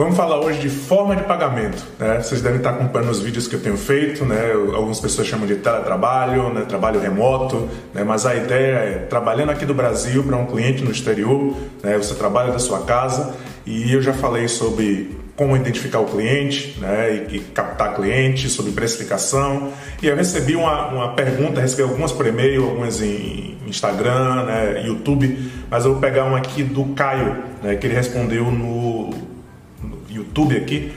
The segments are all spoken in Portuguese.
Vamos falar hoje de forma de pagamento. Né? Vocês devem estar acompanhando os vídeos que eu tenho feito, né? Algumas pessoas chamam de teletrabalho, né? trabalho remoto, né? mas a ideia é trabalhando aqui do Brasil para um cliente no exterior, né? você trabalha da sua casa e eu já falei sobre como identificar o cliente né, e, e, captar cliente, sobre precificação. E eu recebi uma, uma pergunta, recebi algumas por e-mail, algumas em Instagram, né, YouTube, mas eu vou pegar uma aqui do Caio, né, que ele respondeu no, YouTube aqui.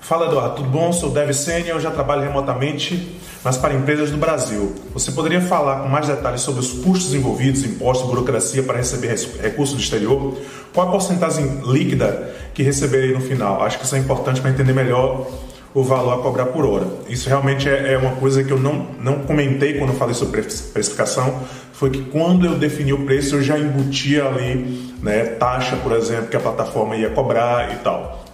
Fala Eduardo, tudo bom? Sou Dev Senior, já trabalho remotamente, mas para empresas do Brasil. Você poderia falar com mais detalhes sobre os custos envolvidos, impostos, burocracia para receber recursos do exterior? Qual a porcentagem líquida que receberei no final? Acho que isso é importante para entender melhor o valor a cobrar por hora. Isso realmente é, é uma coisa que eu não, não comentei quando eu falei sobre precificação, foi que quando eu defini o preço eu já embutia ali né, taxa, por exemplo, que a plataforma ia cobrar e tal.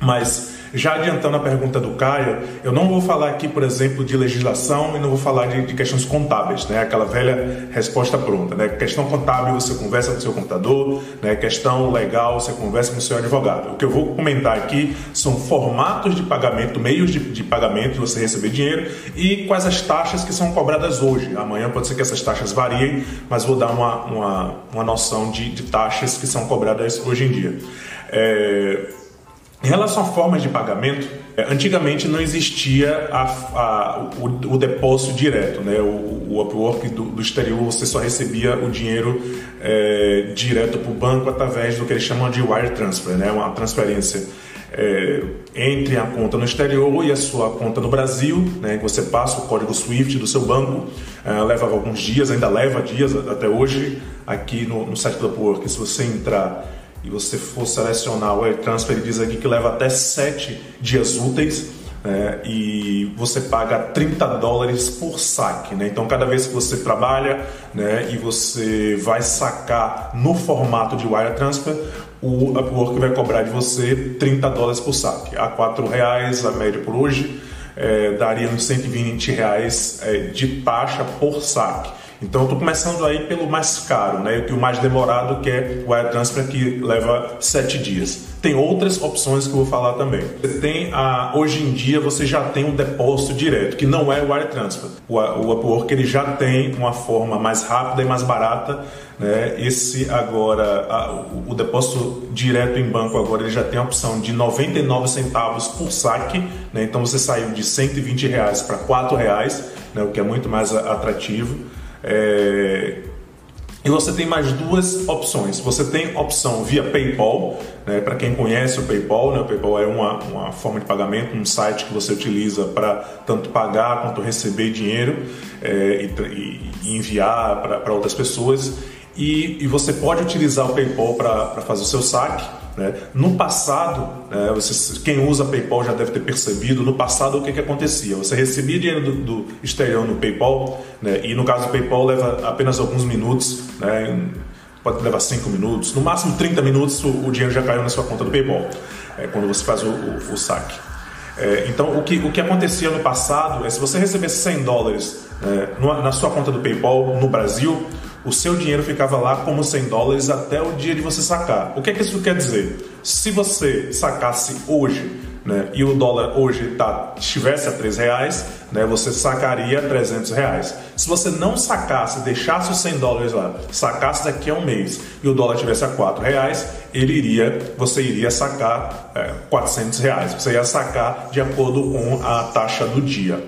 Mas já adiantando a pergunta do Caio, eu não vou falar aqui, por exemplo, de legislação e não vou falar de, de questões contábeis, né? Aquela velha resposta pronta, né? Questão contábil você conversa com seu computador, né? Questão legal você conversa com seu advogado. O que eu vou comentar aqui são formatos de pagamento, meios de, de pagamento de você receber dinheiro e quais as taxas que são cobradas hoje. Amanhã pode ser que essas taxas variem, mas vou dar uma, uma, uma noção de, de taxas que são cobradas hoje em dia. É, em relação a formas de pagamento, é, antigamente não existia a, a, o, o, depósito direto, né? o, o Upwork do, do, exterior você só recebia o dinheiro é, direto para o banco através do que eles chamam de wire transfer, né? uma transferência é, entre a conta no exterior e a sua conta no Brasil, né? você passa o código SWIFT do seu banco, é, levava alguns dias, ainda leva dias até hoje, aqui no, no site do Upwork, se você entrar e você for selecionar o Air Transfer, ele diz aqui que leva até 7 dias úteis né, e você paga 30 dólares por saque. Né? Então, cada vez que você trabalha né, e você vai sacar no formato de Wire Transfer, o Upwork vai cobrar de você 30 dólares por saque. A 4 reais a média por hoje, é, daria uns 120 reais é, de taxa por saque. Então estou começando aí pelo mais caro, né? E o mais demorado que é o Wire Transfer que leva sete dias. Tem outras opções que eu vou falar também. Você tem a, hoje em dia você já tem um depósito direto, que não é o Wire Transfer. O, o Upwork ele já tem uma forma mais rápida e mais barata. Né? Esse agora, a, o, o depósito direto em banco agora ele já tem a opção de 99 centavos por saque. Né? Então você saiu de 120 reais para 4 reais, né? o que é muito mais atrativo. É... E você tem mais duas opções. Você tem opção via PayPal, né? para quem conhece o PayPal, né? o PayPal é uma, uma forma de pagamento, um site que você utiliza para tanto pagar quanto receber dinheiro é, e, e, enviar para outras pessoas. E, e, você pode utilizar o PayPal para fazer o seu saque né? No passado, né, você, quem usa PayPal já deve ter percebido, no passado o que, que acontecia? Você recebia dinheiro do, do exterior no PayPal, né, e no caso do PayPal leva apenas alguns minutos, né, pode levar 5 minutos, no máximo 30 minutos o, o, dinheiro já caiu na sua conta do PayPal, é, quando você faz o, o, o saque. É, então, o que, o que acontecia no passado é se você recebesse 100 dólares é, na sua conta do PayPal no Brasil, o seu dinheiro ficava lá como 100 dólares até o dia de você sacar. O que, é que isso quer dizer? Se você sacasse hoje né, e o dólar hoje tá, estivesse a 3 reais, né, você sacaria 300 reais. Se você não sacasse, deixasse os 100 dólares lá, sacasse daqui a um mês e o dólar estivesse a 4 reais, ele iria, você iria sacar é, 400 reais. Você ia sacar de acordo com a taxa do dia.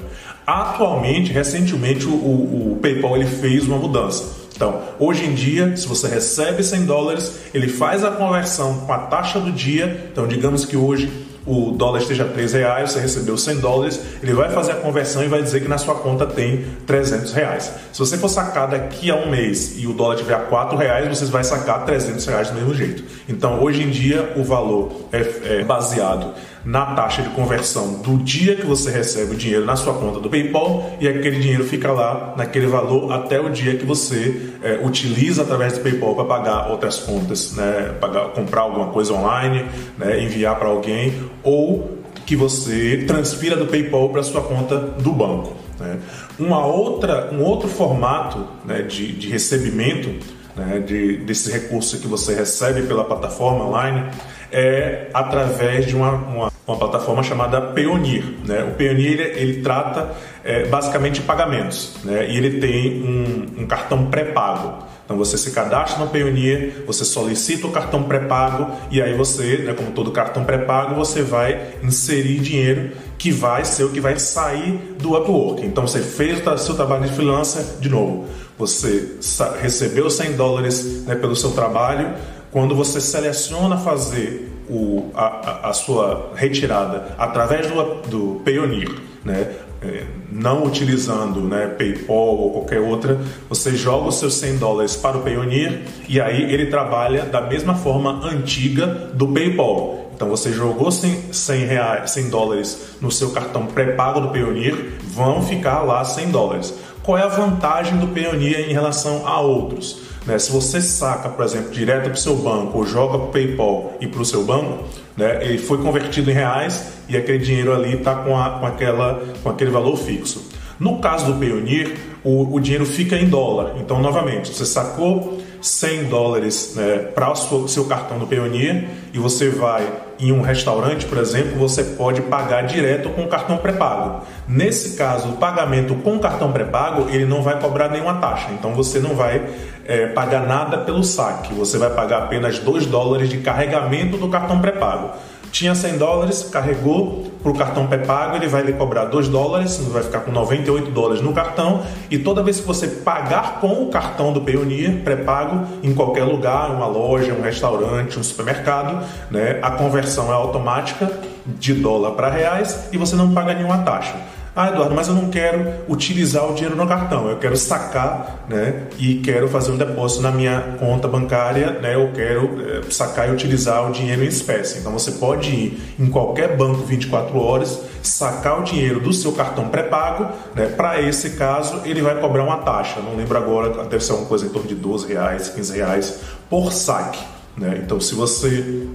Atualmente, recentemente, o, o, o PayPal ele fez uma mudança. Então, hoje em dia, se você recebe 100 dólares, ele faz a conversão com a taxa do dia. Então, digamos que hoje o dólar esteja 3 reais, você recebeu 100 dólares, ele vai fazer a conversão e vai dizer que na sua conta tem 300 reais. Se você for sacar daqui a um mês e o dólar tiver a 4 reais, você vai sacar 300 reais do mesmo jeito. Então, hoje em dia, o valor é, é baseado na taxa de conversão do dia que você recebe o dinheiro na sua conta do PayPal e aquele dinheiro fica lá naquele valor até o dia que você é, utiliza através do PayPal para pagar outras contas, né? pagar, comprar alguma coisa online, né? enviar para alguém ou que você transfira do PayPal para sua conta do banco. Né? Uma outra, um outro formato né, de, de recebimento né, de, desse recurso que você recebe pela plataforma online é através de uma, uma, uma plataforma chamada Payoneer. Né? O Payoneer ele, trata é, basicamente pagamentos né? e ele tem um, um cartão pré-pago. Então você se cadastra no Payoneer, você solicita o cartão pré-pago e aí você, né, como todo cartão pré-pago, você vai inserir dinheiro que vai ser o que vai sair do Upwork. Então você fez o seu trabalho de freelancer, de novo, você recebeu 100 dólares né, pelo seu trabalho, quando você seleciona fazer o, a, a, sua retirada através do, do Payoneer, né, é, não utilizando né, PayPal ou qualquer outra, você joga os seus 100 dólares para o Payoneer e aí ele trabalha da mesma forma antiga do PayPal. Então você jogou 100, 100, reais, 100 dólares no seu cartão pré-pago do Payoneer, vão ficar lá 100 dólares. Qual é a vantagem do Payoneer em relação a outros? Né? Se você saca, por exemplo, direto para o seu banco ou joga para o PayPal e para o seu banco, né? ele foi convertido em reais e aquele dinheiro ali está com, com, com aquele valor fixo. No caso do Payoneer, o, o dinheiro fica em dólar. Então, novamente, você sacou 100 dólares né, para o seu cartão do Payoneer e você vai em um restaurante, por exemplo, você pode pagar direto com cartão pré-pago. Nesse caso, o pagamento com cartão pré-pago, ele não vai cobrar nenhuma taxa. Então, você não vai é, pagar nada pelo saque. Você vai pagar apenas 2 dólares de carregamento do cartão pré-pago. Tinha 100 dólares, carregou para o cartão pré-pago, ele vai lhe cobrar 2 dólares, vai ficar com 98 dólares no cartão. E toda vez que você pagar com o cartão do Payoneer pré-pago, em qualquer lugar, uma loja, um restaurante, um supermercado, né, a conversão é automática de dólar para reais e você não paga nenhuma taxa. Ah, Eduardo, mas eu não quero utilizar o dinheiro no cartão, eu quero sacar né, e quero fazer um depósito na minha conta bancária, né, eu quero é, sacar e utilizar o dinheiro em espécie. Então você pode ir em qualquer banco 24 horas, sacar o dinheiro do seu cartão pré-pago, né, para esse caso ele vai cobrar uma taxa, não lembro agora, deve ser uma coisa em torno de 12 reais, 15 reais por saque. Né? Então se você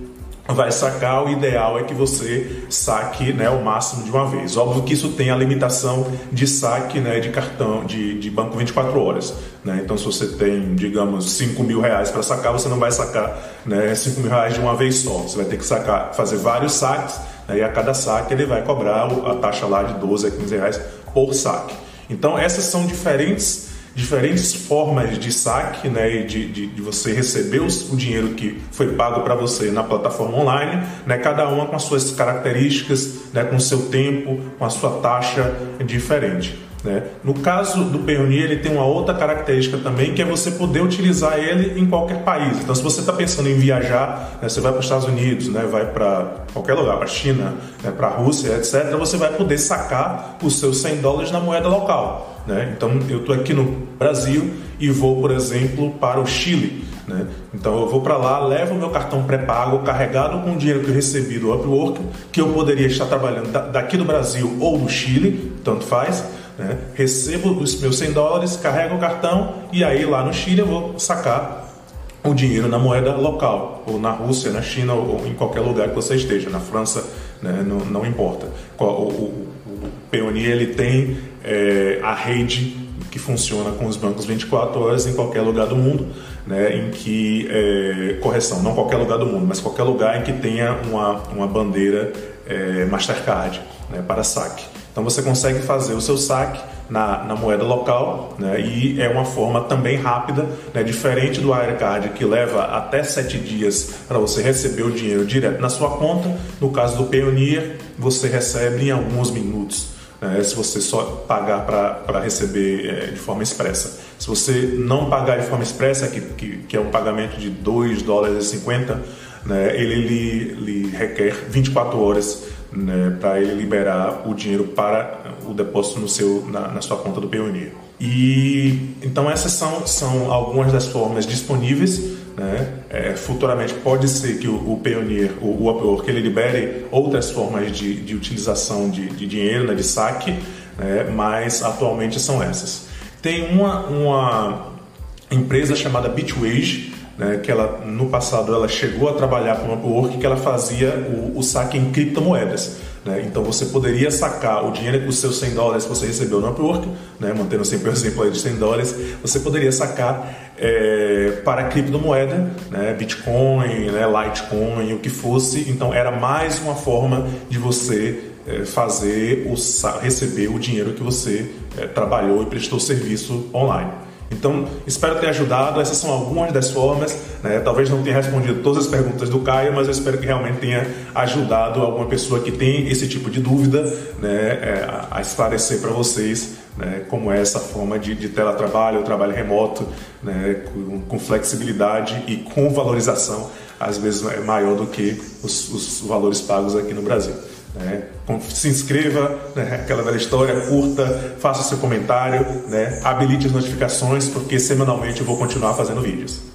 vai sacar, o ideal é que você saque né, o máximo de uma vez. Óbvio que isso tem a limitação de saque né, de cartão, de, de banco 24 horas. Né? Então, se você tem, digamos, 5 mil reais para sacar, você não vai sacar né, 5 mil reais de uma vez só. Você vai ter que sacar, fazer vários saques né, e a cada saque ele vai cobrar a taxa lá de 12 a 15 reais por saque. Então, essas são diferentes diferentes formas de saque, né, de, de, de você receber o, o, dinheiro que foi pago para você na plataforma online, né, cada uma com as suas características, né, com o seu tempo, com a sua taxa diferente. Né? No caso do Payoneer, ele tem uma outra característica também, que é você poder utilizar ele em qualquer país. Então, se você está pensando em viajar, né, você vai para os Estados Unidos, né, vai para qualquer lugar, para a China, né, para a Rússia, etc., você vai poder sacar os seus 100 dólares na moeda local. Né? Então, eu estou aqui no Brasil e vou, por exemplo, para o Chile. Né? Então, eu vou para lá, levo meu cartão pré-pago carregado com o dinheiro que eu recebi do Upwork, que eu poderia estar trabalhando daqui do Brasil ou do Chile, tanto faz né? Recebo os meus 100 dólares, carrego o cartão e aí lá no Chile eu vou sacar o dinheiro na moeda local, ou na Rússia, na China, ou em qualquer lugar que você esteja, na França, né? não, não, importa. O, o, Payoneer ele tem é, a rede que funciona com os bancos 24 horas em qualquer lugar do mundo, né, em que, é, correção, não qualquer lugar do mundo, mas qualquer lugar em que tenha uma, uma bandeira é, Mastercard né, para saque. Então você consegue fazer o seu saque na, na moeda local né, e é uma forma também rápida, né, diferente do Wirecard que leva até sete dias para você receber o dinheiro direto na sua conta. No caso do Payoneer, você recebe em alguns minutos. Né, se você só pagar para receber é, de forma expressa. Se você não pagar de forma expressa, que, que, que é um pagamento de 2 dólares e 50, né, ele lhe, lhe requer 24 horas né, para ele liberar o dinheiro para o depósito no seu, na, na sua conta do Payoneer. E então essas são, são algumas das formas disponíveis. Né? É, futuramente pode ser que o, o o, o Upwork, ele libere outras formas de, de utilização de, de dinheiro, né, de saque, né? mas atualmente são essas. Tem uma, uma empresa chamada Bitwage, né, que ela no passado ela chegou a trabalhar com o Upwork que ela fazia o, o saque em criptomoedas. Né? Então você poderia sacar o dinheiro os seus 100 dólares que você recebeu no Upwork, né? mantendo sempre o exemplo aí de 100 dólares, você poderia sacar é, para criptomoeda, né, Bitcoin, né, Litecoin, o que fosse. Então era mais uma forma de você é, fazer o, receber o dinheiro que você é, trabalhou e prestou serviço online. Então, espero ter ajudado. Essas são algumas das formas. Né? Talvez não tenha respondido todas as perguntas do Caio, mas eu espero que realmente tenha ajudado alguma pessoa que tem esse tipo de dúvida né? É, a esclarecer para vocês né? como é essa forma de, de teletrabalho, trabalho remoto, né? com, com flexibilidade e com valorização, às vezes é maior do que os, os valores pagos aqui no Brasil. Né? Se inscreva, né? aquela velha história, curta, faça seu comentário, né? habilite as notificações, porque semanalmente eu vou continuar fazendo vídeos.